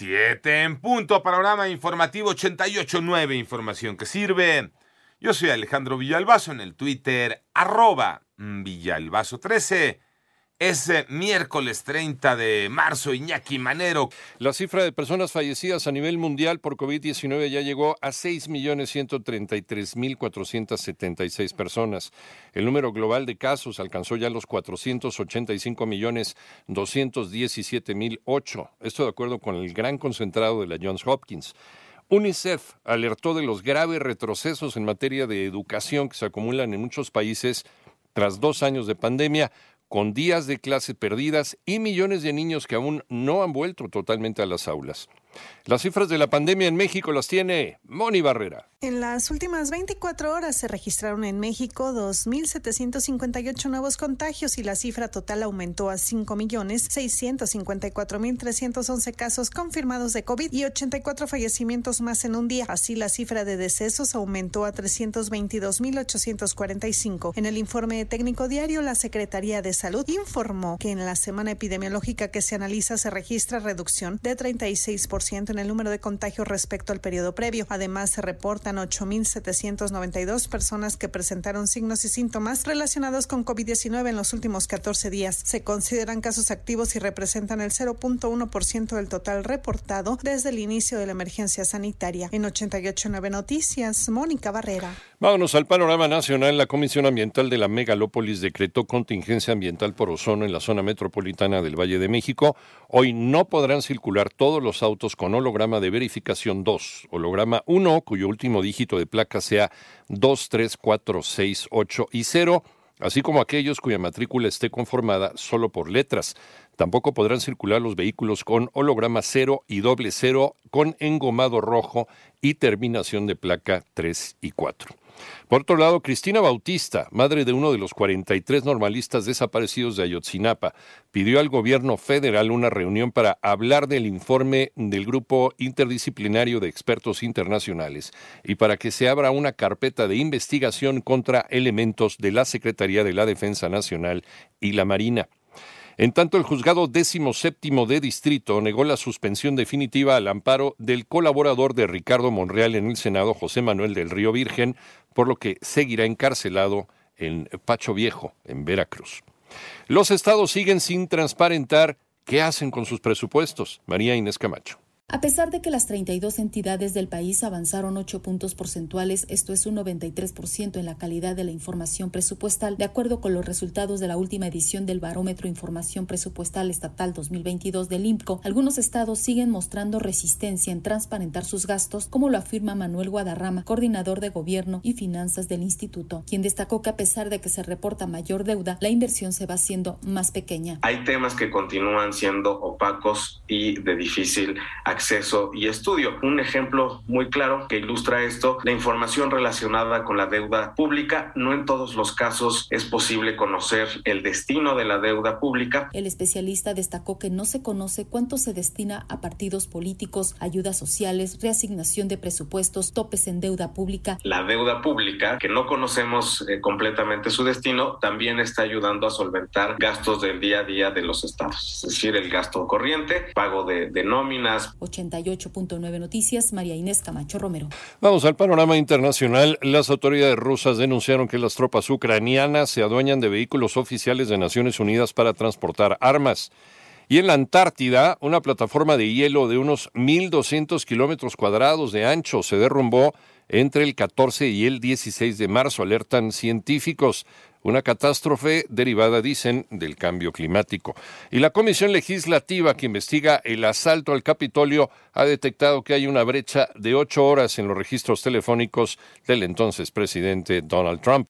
Siete en punto. Panorama informativo 88.9. Información que sirve. Yo soy Alejandro Villalbazo en el Twitter, arroba Villalbazo13. Es miércoles 30 de marzo, Iñaki Manero. La cifra de personas fallecidas a nivel mundial por COVID-19 ya llegó a 6.133.476 personas. El número global de casos alcanzó ya los 485.217.008. Esto de acuerdo con el gran concentrado de la Johns Hopkins. UNICEF alertó de los graves retrocesos en materia de educación que se acumulan en muchos países tras dos años de pandemia, con días de clase perdidas y millones de niños que aún no han vuelto totalmente a las aulas. Las cifras de la pandemia en México las tiene Moni Barrera. En las últimas 24 horas se registraron en México 2.758 nuevos contagios y la cifra total aumentó a 5.654.311 casos confirmados de COVID y 84 fallecimientos más en un día. Así, la cifra de decesos aumentó a 322.845. En el informe técnico diario, la Secretaría de Salud informó que en la semana epidemiológica que se analiza se registra reducción de 36% en el número de contagios respecto al periodo previo. Además, se reportan 8.792 personas que presentaron signos y síntomas relacionados con COVID-19 en los últimos 14 días. Se consideran casos activos y representan el 0.1% del total reportado desde el inicio de la emergencia sanitaria. En 889 Noticias, Mónica Barrera. Vámonos al panorama nacional. La Comisión Ambiental de la Megalópolis decretó contingencia ambiental por ozono en la zona metropolitana del Valle de México. Hoy no podrán circular todos los con holograma de verificación 2, holograma 1, cuyo último dígito de placa sea 2, 3, 4, 6, 8 y 0, así como aquellos cuya matrícula esté conformada solo por letras. Tampoco podrán circular los vehículos con holograma 0 y doble 0 con engomado rojo y terminación de placa 3 y 4. Por otro lado, Cristina Bautista, madre de uno de los 43 normalistas desaparecidos de Ayotzinapa, pidió al gobierno federal una reunión para hablar del informe del grupo interdisciplinario de expertos internacionales y para que se abra una carpeta de investigación contra elementos de la Secretaría de la Defensa Nacional y la Marina. En tanto, el juzgado décimo séptimo de distrito negó la suspensión definitiva al amparo del colaborador de Ricardo Monreal en el Senado, José Manuel del Río Virgen, por lo que seguirá encarcelado en Pacho Viejo, en Veracruz. Los estados siguen sin transparentar qué hacen con sus presupuestos. María Inés Camacho. A pesar de que las 32 entidades del país avanzaron 8 puntos porcentuales, esto es un 93% en la calidad de la información presupuestal, de acuerdo con los resultados de la última edición del Barómetro Información Presupuestal Estatal 2022 del IMCO, algunos estados siguen mostrando resistencia en transparentar sus gastos, como lo afirma Manuel Guadarrama, coordinador de gobierno y finanzas del instituto, quien destacó que a pesar de que se reporta mayor deuda, la inversión se va haciendo más pequeña. Hay temas que continúan siendo opacos y de difícil acceso acceso y estudio. Un ejemplo muy claro que ilustra esto, la información relacionada con la deuda pública. No en todos los casos es posible conocer el destino de la deuda pública. El especialista destacó que no se conoce cuánto se destina a partidos políticos, ayudas sociales, reasignación de presupuestos, topes en deuda pública. La deuda pública, que no conocemos eh, completamente su destino, también está ayudando a solventar gastos del día a día de los estados, es decir, el gasto corriente, pago de, de nóminas, 88.9 Noticias, María Inés Camacho Romero. Vamos al panorama internacional. Las autoridades rusas denunciaron que las tropas ucranianas se adueñan de vehículos oficiales de Naciones Unidas para transportar armas. Y en la Antártida, una plataforma de hielo de unos 1.200 kilómetros cuadrados de ancho se derrumbó entre el 14 y el 16 de marzo, alertan científicos. Una catástrofe derivada, dicen, del cambio climático. Y la Comisión Legislativa que investiga el asalto al Capitolio ha detectado que hay una brecha de ocho horas en los registros telefónicos del entonces presidente Donald Trump.